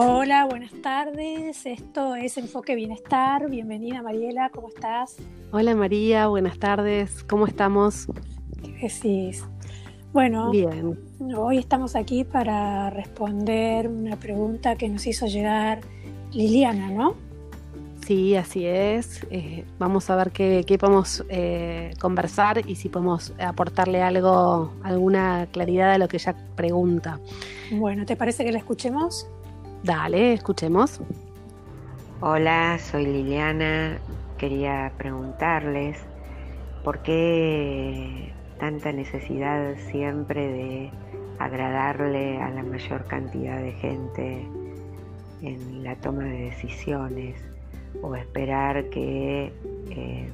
Hola, buenas tardes. Esto es Enfoque Bienestar. Bienvenida Mariela, ¿cómo estás? Hola María, buenas tardes. ¿Cómo estamos? ¿Qué decís? Bueno, Bien. hoy estamos aquí para responder una pregunta que nos hizo llegar Liliana, ¿no? Sí, así es. Eh, vamos a ver qué, qué podemos eh, conversar y si podemos aportarle algo, alguna claridad a lo que ella pregunta. Bueno, ¿te parece que la escuchemos? Dale, escuchemos. Hola, soy Liliana. Quería preguntarles por qué tanta necesidad siempre de agradarle a la mayor cantidad de gente en la toma de decisiones o esperar que eh,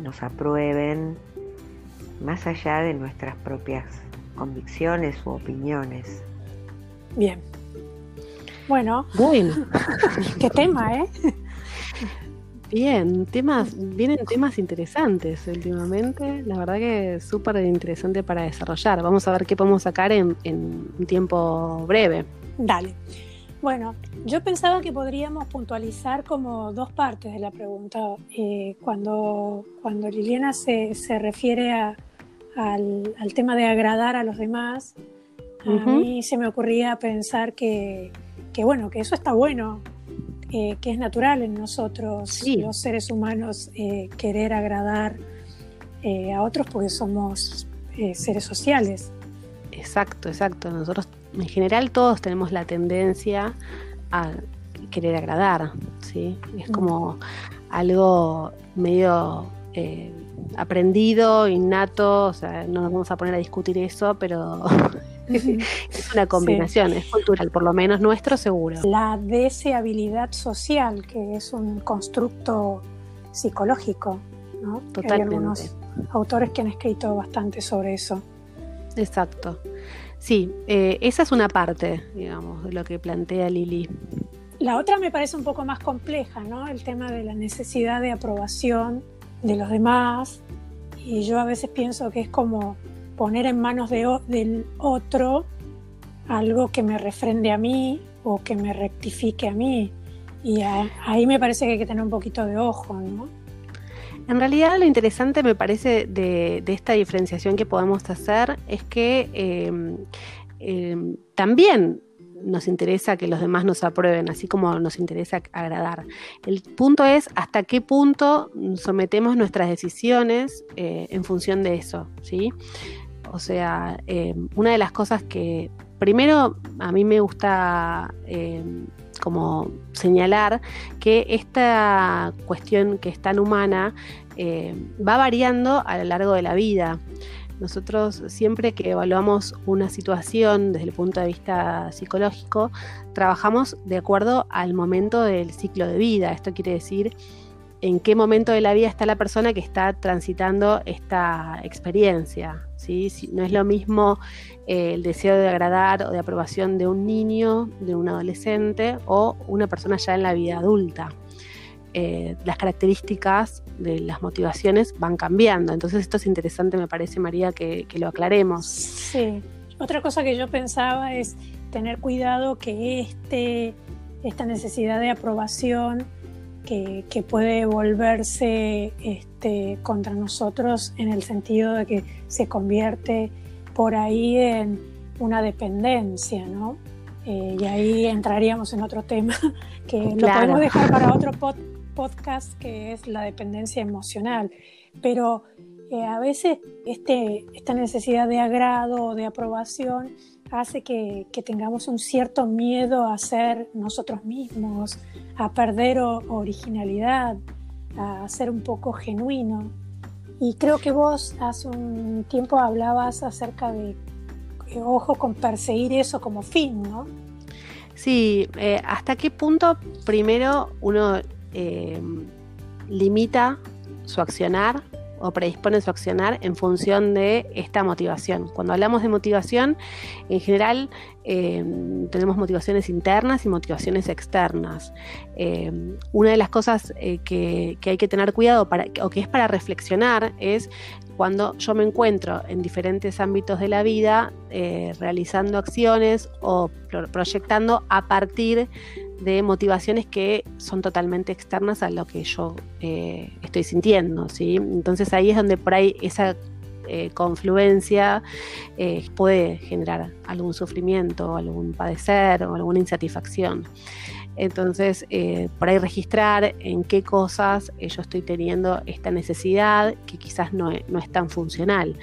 nos aprueben más allá de nuestras propias convicciones u opiniones. Bien. Bueno, Bueno, qué tema, ¿eh? bien, temas, vienen temas interesantes últimamente. La verdad que es súper interesante para desarrollar. Vamos a ver qué podemos sacar en, en un tiempo breve. Dale. Bueno, yo pensaba que podríamos puntualizar como dos partes de la pregunta. Eh, cuando, cuando Liliana se, se refiere a- al, al tema de agradar a los demás, a mí se me ocurría pensar que, que, bueno, que eso está bueno, eh, que es natural en nosotros, Sí. los seres humanos, eh, querer agradar eh, a otros porque somos seres sociales. Exacto, exacto. Nosotros en general todos tenemos la tendencia a querer agradar, ¿sí? Es como algo medio aprendido, innato, o sea, no nos vamos a poner a discutir eso, pero es una combinación, es cultural, por lo menos nuestro seguro. La deseabilidad social, que es un constructo psicológico, ¿no? Que Hay Totalmente. algunos autores que han escrito bastante sobre eso. Exacto. Sí, eh, esa es una parte, digamos, de lo que plantea Lili. La otra me parece un poco más compleja, ¿no? El tema de la necesidad de aprobación de los demás. Y yo a veces pienso que es como poner en manos del otro algo que me refrende a mí o que me rectifique a mí. Y ahí me parece que hay que tener un poquito de ojo, ¿no? En realidad lo interesante me parece de, esta diferenciación que podemos hacer es que eh, eh, también nos interesa que los demás nos aprueben, así como nos interesa agradar. El punto es hasta qué punto sometemos nuestras decisiones eh, en función de eso, ¿sí? O sea, eh, una de las cosas que primero a mí me gusta eh, como señalar que esta cuestión que es tan humana eh, va variando a lo largo de la vida. Nosotros siempre que evaluamos una situación desde el punto de vista psicológico, trabajamos de acuerdo al momento del ciclo de vida. Esto quiere decir en qué momento de la vida está la persona que está transitando esta experiencia. ¿Sí? No es lo mismo eh, el deseo de agradar o de aprobación de un niño, de un adolescente o una persona ya en la vida adulta. Eh, las características de las motivaciones van cambiando. Entonces esto es interesante, me parece, María, que, que lo aclaremos. Sí. Otra cosa que yo pensaba es tener cuidado que este, esta necesidad de aprobación que, que puede volverse este, contra nosotros en el sentido de que se convierte por ahí en una dependencia, ¿no? Eh, y ahí entraríamos en otro tema que lo podemos dejar para otro pod- podcast que es la dependencia emocional. Pero eh, a veces este, esta necesidad de agrado o de aprobación hace que, tengamos un cierto miedo a ser nosotros mismos, a perder o- originalidad, a ser un poco genuino. Y creo que vos hace un tiempo hablabas acerca de, eh, ojo con perseguir eso como fin, ¿no? Sí, eh, ¿hasta qué punto primero uno eh, limita su accionar o predispone su accionar en función de esta motivación? Cuando hablamos de motivación, en general eh, tenemos motivaciones internas y motivaciones externas. Eh, una de las cosas eh, que, que hay que tener cuidado para, o que es para reflexionar es cuando yo me encuentro en diferentes ámbitos de la vida eh, realizando acciones o pro- proyectando a partir de motivaciones que son totalmente externas a lo que yo eh, estoy sintiendo, ¿sí? Entonces ahí es donde por ahí esa eh, confluencia eh, puede generar algún sufrimiento, algún padecer o alguna insatisfacción. Entonces, eh, por ahí registrar en qué cosas yo estoy teniendo esta necesidad que quizás no, es tan funcional.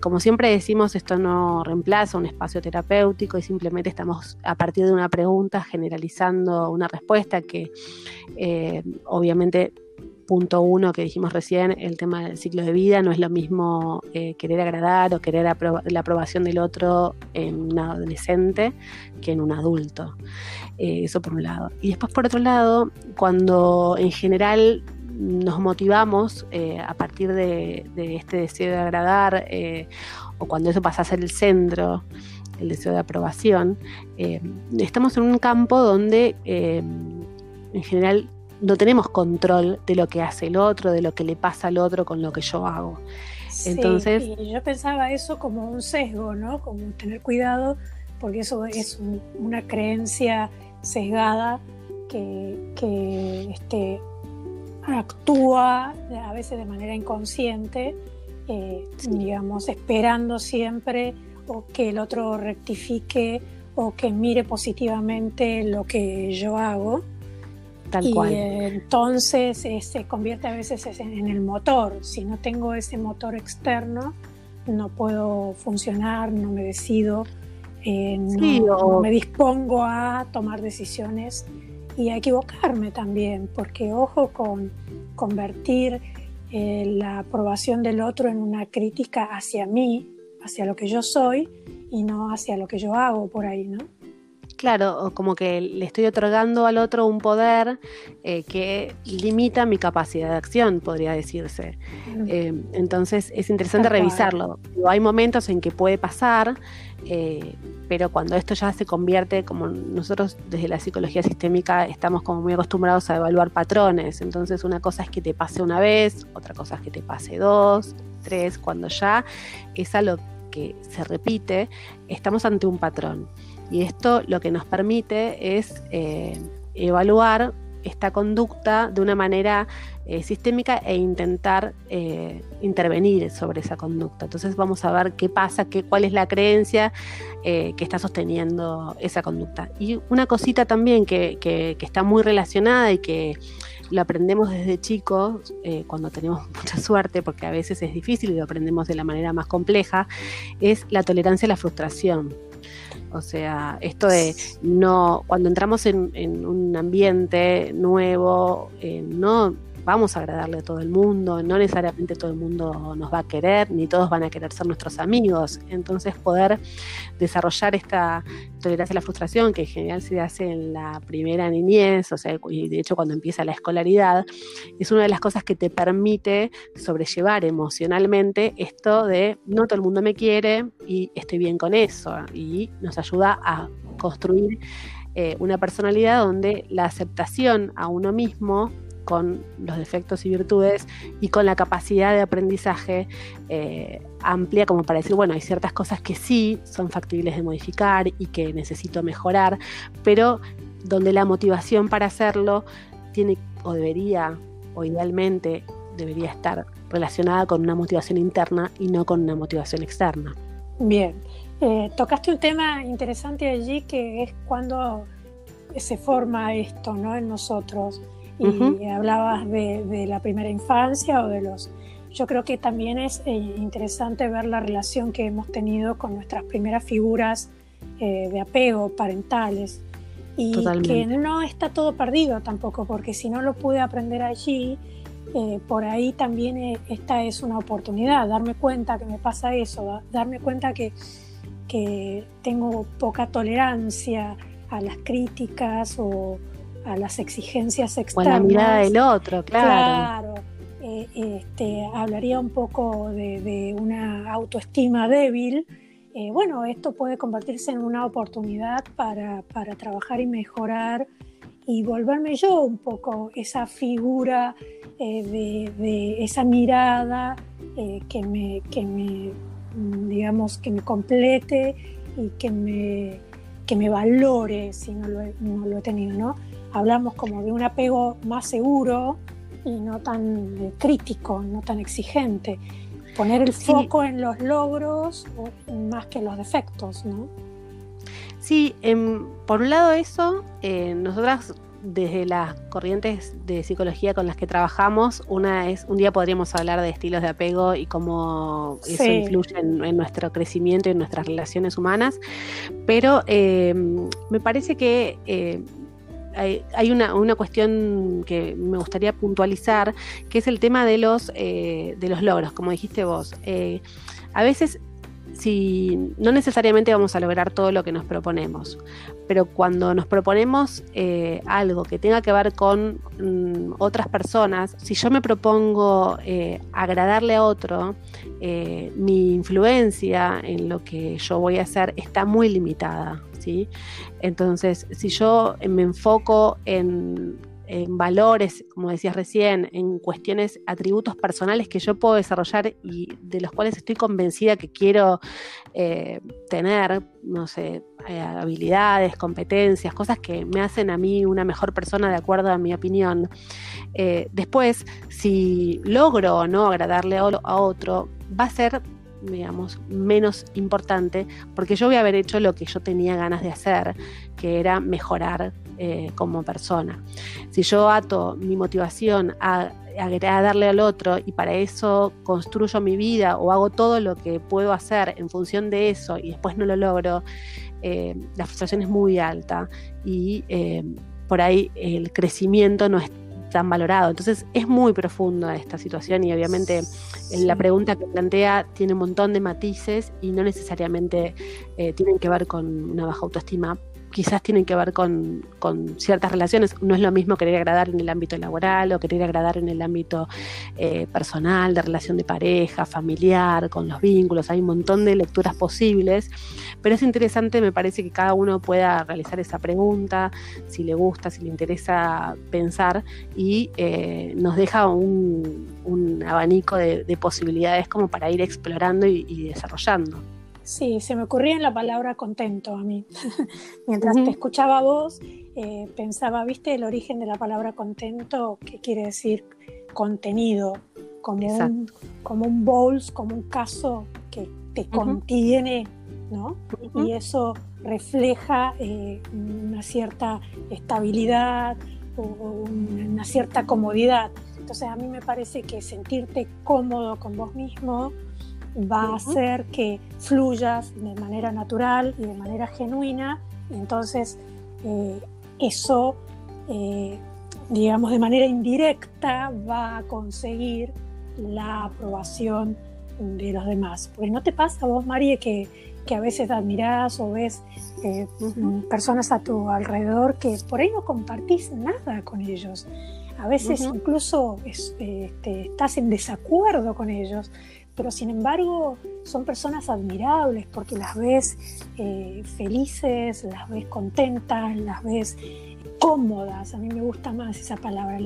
como siempre decimos, esto no reemplaza un espacio terapéutico y simplemente estamos a partir de una pregunta generalizando una respuesta que obviamente punto uno que dijimos recién, el tema del ciclo de vida, no es lo mismo eh, querer agradar o querer la aprobación del otro en un adolescente que en un adulto. Eh, eso por un lado. Y después por otro lado, cuando en general nos motivamos eh, a partir de, este deseo de agradar o cuando eso pasa a ser el centro, el deseo de aprobación, estamos en un campo donde en general no tenemos control de lo que hace el otro, de lo que le pasa al otro con lo que yo hago. Entonces, y yo pensaba eso como un sesgo, ¿no? Como tener cuidado, porque eso es una creencia sesgada que, este, actúa a veces de manera inconsciente, eh, digamos, esperando siempre o que el otro rectifique o que mire positivamente lo que yo hago y entonces eh, se convierte a veces en el motor. Si no tengo ese motor externo, no puedo funcionar, no me decido, eh, no, me dispongo a tomar decisiones y a equivocarme también, porque ojo con convertir eh, la aprobación del otro en una crítica hacia mí, hacia lo que yo soy y no hacia lo que yo hago por ahí, ¿no? Claro, como que le estoy otorgando al otro un poder eh, que limita mi capacidad de acción, podría decirse. Eh, entonces es interesante revisarlo. Hay momentos en que puede pasar, eh, pero cuando esto ya se convierte, como nosotros desde la psicología sistémica estamos como muy acostumbrados a evaluar patrones. Entonces una cosa es que te pase una vez, otra cosa es que te pase dos, tres, cuando ya es algo que se repite, estamos ante un patrón. Y esto lo que nos permite es eh, evaluar esta conducta de una manera eh, sistémica e intentar eh, intervenir sobre esa conducta. Entonces vamos a ver qué pasa, qué, cuál es la creencia que está sosteniendo esa conducta. Y una cosita también que, que, está muy relacionada y que lo aprendemos desde chicos cuando tenemos mucha suerte, porque a veces es difícil y lo aprendemos de la manera más compleja, es la tolerancia a la frustración. O sea, esto de no, cuando entramos en, un ambiente nuevo, eh, no vamos a agradarle a todo el mundo, no necesariamente todo el mundo nos va a querer, ni todos van a querer ser nuestros amigos. Entonces poder desarrollar esta tolerancia a la frustración, que en general se hace en la primera niñez, o sea, y de hecho cuando empieza la escolaridad, es una de las cosas que te permite sobrellevar emocionalmente esto de no todo el mundo me quiere y estoy bien con eso, y nos ayuda a construir eh, una personalidad donde la aceptación a uno mismo con los defectos y virtudes y con la capacidad de aprendizaje eh, amplia como para decir, bueno, hay ciertas cosas que sí son factibles de modificar y que necesito mejorar, pero donde la motivación para hacerlo tiene o debería o idealmente debería estar relacionada con una motivación interna y no con una motivación externa. Bien, eh, tocaste un tema interesante allí que es cuando se forma esto ¿no? en nosotros y hablabas de, la primera infancia o de los... Yo creo que también es eh, interesante ver la relación que hemos tenido con nuestras primeras figuras eh, de apego parentales y que no está todo perdido tampoco, porque si no lo pude aprender allí, eh, por ahí también esta es una oportunidad, darme cuenta que me pasa eso, darme cuenta que, que tengo poca tolerancia a las críticas o, a las exigencias externas. O la mirada del otro, claro. Claro. Eh, este, hablaría un poco de, una autoestima débil. Eh, bueno, esto puede convertirse en una oportunidad para, trabajar y mejorar y volverme yo un poco esa figura eh, de, esa mirada que, me, que me, digamos, que me complete y que me que me valore si no lo, he, no lo he tenido, ¿no? Hablamos como de un apego más seguro y no tan eh, crítico, no tan exigente. Poner el foco en los logros más que en los defectos, ¿no? Sí, em, por un lado eso, eh, nosotras desde las corrientes de psicología con las que trabajamos, una es, un día podríamos hablar de estilos de apego y cómo eso influye en, nuestro crecimiento y en nuestras relaciones humanas, pero em, me parece que eh, hay, una, cuestión que me gustaría puntualizar, que es el tema de los, eh, de los logros, como dijiste vos. Eh, a veces si no necesariamente vamos a lograr todo lo que nos proponemos, pero cuando nos proponemos eh, algo que tenga que ver con mm, otras personas, si yo me propongo eh, agradarle a otro, eh, mi influencia en lo que yo voy a hacer está muy limitada. Entonces, si yo me enfoco en en valores, como decías recién, en cuestiones, atributos personales que yo puedo desarrollar y de los cuales estoy convencida que quiero eh, tener, no sé, eh, habilidades, competencias, cosas que me hacen a mí una mejor persona de acuerdo a mi opinión. Eh, después, si logro o no agradarle a otro, va a ser digamos, menos importante, porque yo voy a haber hecho lo que yo tenía ganas de hacer, que era mejorar eh, como persona. Si yo ato mi motivación a, agradarle al otro y para eso construyo mi vida o hago todo lo que puedo hacer en función de eso y después no lo logro, eh, la frustración es muy alta y eh, por ahí el crecimiento no es tan valorado. Entonces es muy profundo esta situación y obviamente la pregunta que plantea tiene un montón de matices y no necesariamente tienen que ver con una baja autoestima quizás tienen que ver con, ciertas relaciones. No es lo mismo querer agradar en el ámbito laboral o querer agradar en el ámbito eh, personal, de relación de pareja, familiar, con los vínculos. Hay un montón de lecturas posibles, pero es interesante, me parece que cada uno pueda realizar esa pregunta, si le gusta, si le interesa pensar y eh, nos deja un, abanico de, posibilidades como para ir explorando y desarrollando. Sí, se me ocurría en la palabra contento a mí. Mientras te escuchaba vos, eh, pensaba, ¿viste el origen de la palabra contento? ¿Qué quiere decir contenido? Como un, como un bowls, como un caso que te contiene, ¿no? Y eso refleja eh, una cierta estabilidad o una cierta comodidad. Entonces a mí me parece que sentirte cómodo con vos mismo va a hacer que fluyas de manera natural y de manera genuina, y entonces eh, eso, eh, digamos, de manera indirecta va a conseguir la aprobación de los demás. Porque no te pasa vos, María, que, que a veces admirás o ves eh, personas a tu alrededor que por ahí no compartís nada con ellos. A veces incluso este, estás en desacuerdo con ellos, pero sin embargo son personas admirables porque las ves eh, felices, las ves contentas, las ves cómodas, a mí me gusta más esa palabra,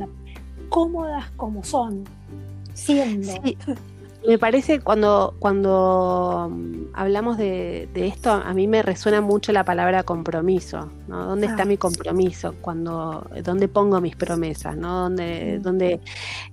cómodas como son, siendo. Me parece cuando, cuando mm, hablamos de, esto, a mí me resuena mucho la palabra compromiso, ¿no? ¿Dónde está ah. mi compromiso? Cuando, ¿Dónde pongo mis promesas? ¿no? ¿Dónde, mm. dónde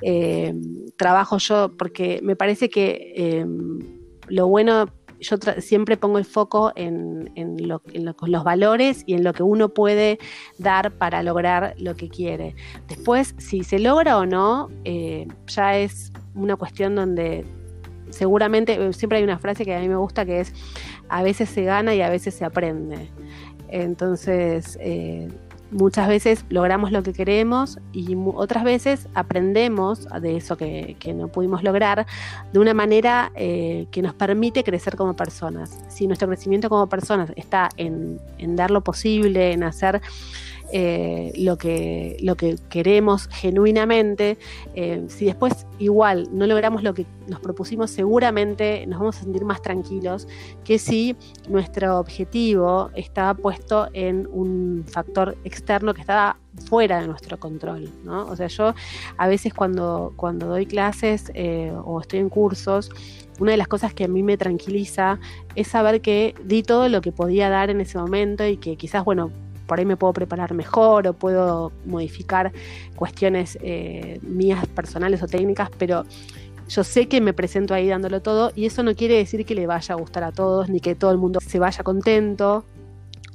eh, trabajo yo? Porque me parece que em, lo bueno yo siempre pongo el foco en, lo, los valores y en lo que uno puede dar para lograr lo que quiere. Después, si se logra o no, eh, ya es una cuestión donde seguramente, eh, siempre hay una frase que a mí me gusta que es, a veces se gana y a veces se aprende. Entonces, eh, muchas veces logramos lo que queremos y otras veces aprendemos de eso que, no pudimos lograr de una manera eh, que nos permite crecer como personas. Si nuestro crecimiento como personas está en, en dar lo posible, en hacer eh, lo, que, lo que queremos genuinamente. Eh, si después igual no logramos lo que nos propusimos, seguramente nos vamos a sentir más tranquilos que si nuestro objetivo estaba puesto en un factor externo que estaba fuera de nuestro control. O sea, yo a veces cuando, cuando doy clases eh, o estoy en cursos, una de las cosas que a mí me tranquiliza es saber que di todo lo que podía dar en ese momento y que quizás, bueno, por ahí me puedo preparar mejor o puedo modificar cuestiones eh, mías personales o técnicas, pero yo sé que me presento ahí dándolo todo y eso no quiere decir que le vaya a gustar a todos ni que todo el mundo se vaya contento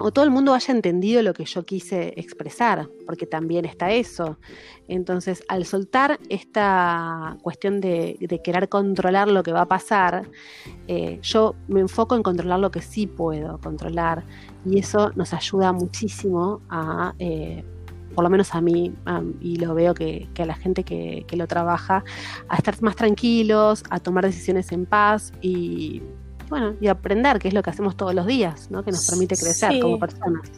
o todo el mundo haya entendido lo que yo quise expresar, porque también está eso. Entonces, al soltar esta cuestión de, querer controlar lo que va a pasar, eh, yo me enfoco en controlar lo que sí puedo controlar y eso nos ayuda muchísimo a... Eh, por lo menos a mí, y lo veo que, a la gente que, lo trabaja, a estar más tranquilos, a tomar decisiones en paz y, bueno, y aprender, que es lo que hacemos todos los días, ¿no? que nos permite crecer como personas.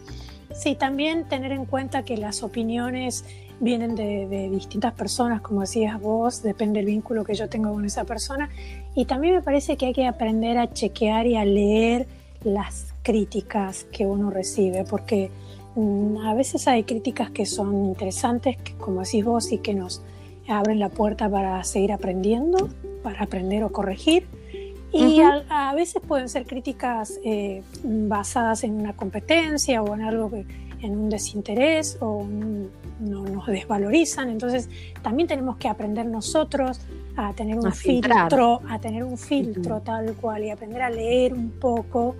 Sí, también tener en cuenta que las opiniones vienen de, distintas personas, como decías vos, depende del vínculo que yo tengo con esa persona. Y también me parece que hay que aprender a chequear y a leer las críticas que uno recibe, porque mm, a veces hay críticas que son interesantes, que, como decís vos, y que nos abren la puerta para seguir aprendiendo, para aprender o corregir y a, veces pueden ser críticas eh, basadas en una competencia o en algo que, en un desinterés o no nos desvalorizan. Entonces también tenemos que aprender nosotros a tener un filtro, a tener un filtro tal cual y aprender a leer un poco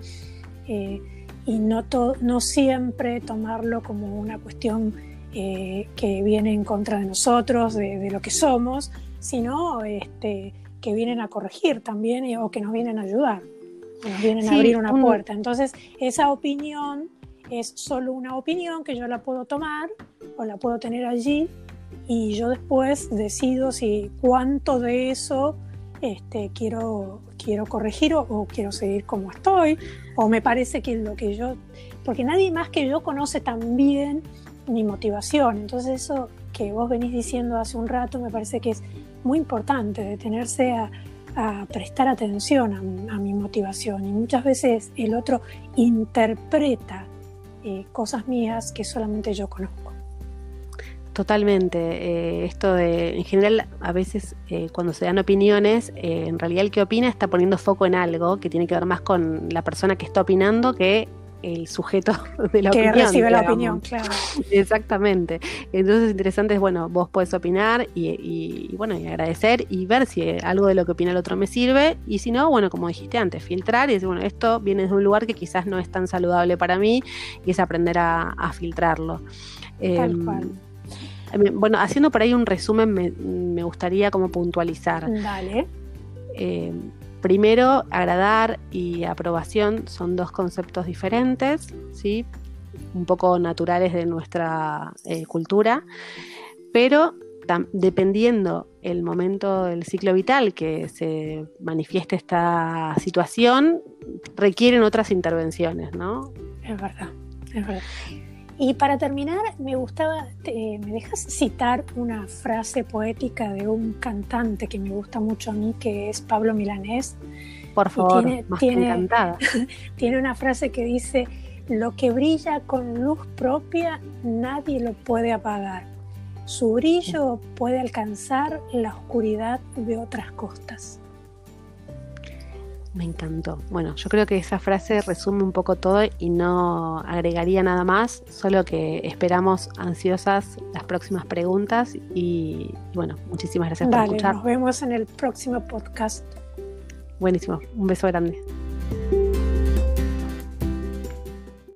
eh, y no, no siempre tomarlo como una cuestión eh, que viene en contra de nosotros, de, de lo que somos, sino este, que vienen a corregir también o que nos vienen a ayudar, nos vienen a abrir una puerta. Entonces, esa opinión es solo una opinión que yo la puedo tomar o la puedo tener allí y yo después decido si cuánto de eso este, quiero, quiero corregir o, quiero seguir como estoy, o me parece que lo que yo, porque nadie más que yo conoce tan bien mi motivación, entonces eso que vos venís diciendo hace un rato me parece que es muy importante, detenerse a, prestar atención a, mi motivación y muchas veces el otro interpreta eh, cosas mías que solamente yo conozco. Totalmente. Eh, esto de, en general, a veces eh, cuando se dan opiniones, en realidad el que opina está poniendo foco en algo que tiene que ver más con la persona que está opinando que el sujeto de la que opinión. recibe la opinión, claro. Exactamente. Entonces, interesante es, bueno, vos podés opinar y, bueno, y agradecer y ver si algo de lo que opina el otro me sirve. Y si no, bueno, como dijiste antes, filtrar y decir, bueno, esto viene de un lugar que quizás no es tan saludable para mí y es aprender a, filtrarlo. Tal em, cual. Bueno, haciendo por ahí un resumen, me, me gustaría como puntualizar. Dale. Eh, Primero, agradar y aprobación son dos conceptos diferentes, ¿sí? un poco naturales de nuestra eh, cultura, pero dependiendo el momento del ciclo vital que se manifieste esta situación, requieren otras intervenciones, ¿no? Es verdad, es verdad. Y para terminar, me gustaba, ¿me dejas citar una frase poética de un cantante que me gusta mucho a mí, que es Pablo Milanés? Por favor, tiene, más encantada. tiene una frase que dice, lo que brilla con luz propia nadie lo puede apagar. Su brillo puede alcanzar la oscuridad de otras costas. Me encantó. Bueno, yo creo que esa frase resume un poco todo y no agregaría nada más, solo que esperamos ansiosas las próximas preguntas y, bueno, muchísimas gracias por escuchar. Nos vemos en el próximo podcast. Buenísimo, un beso grande.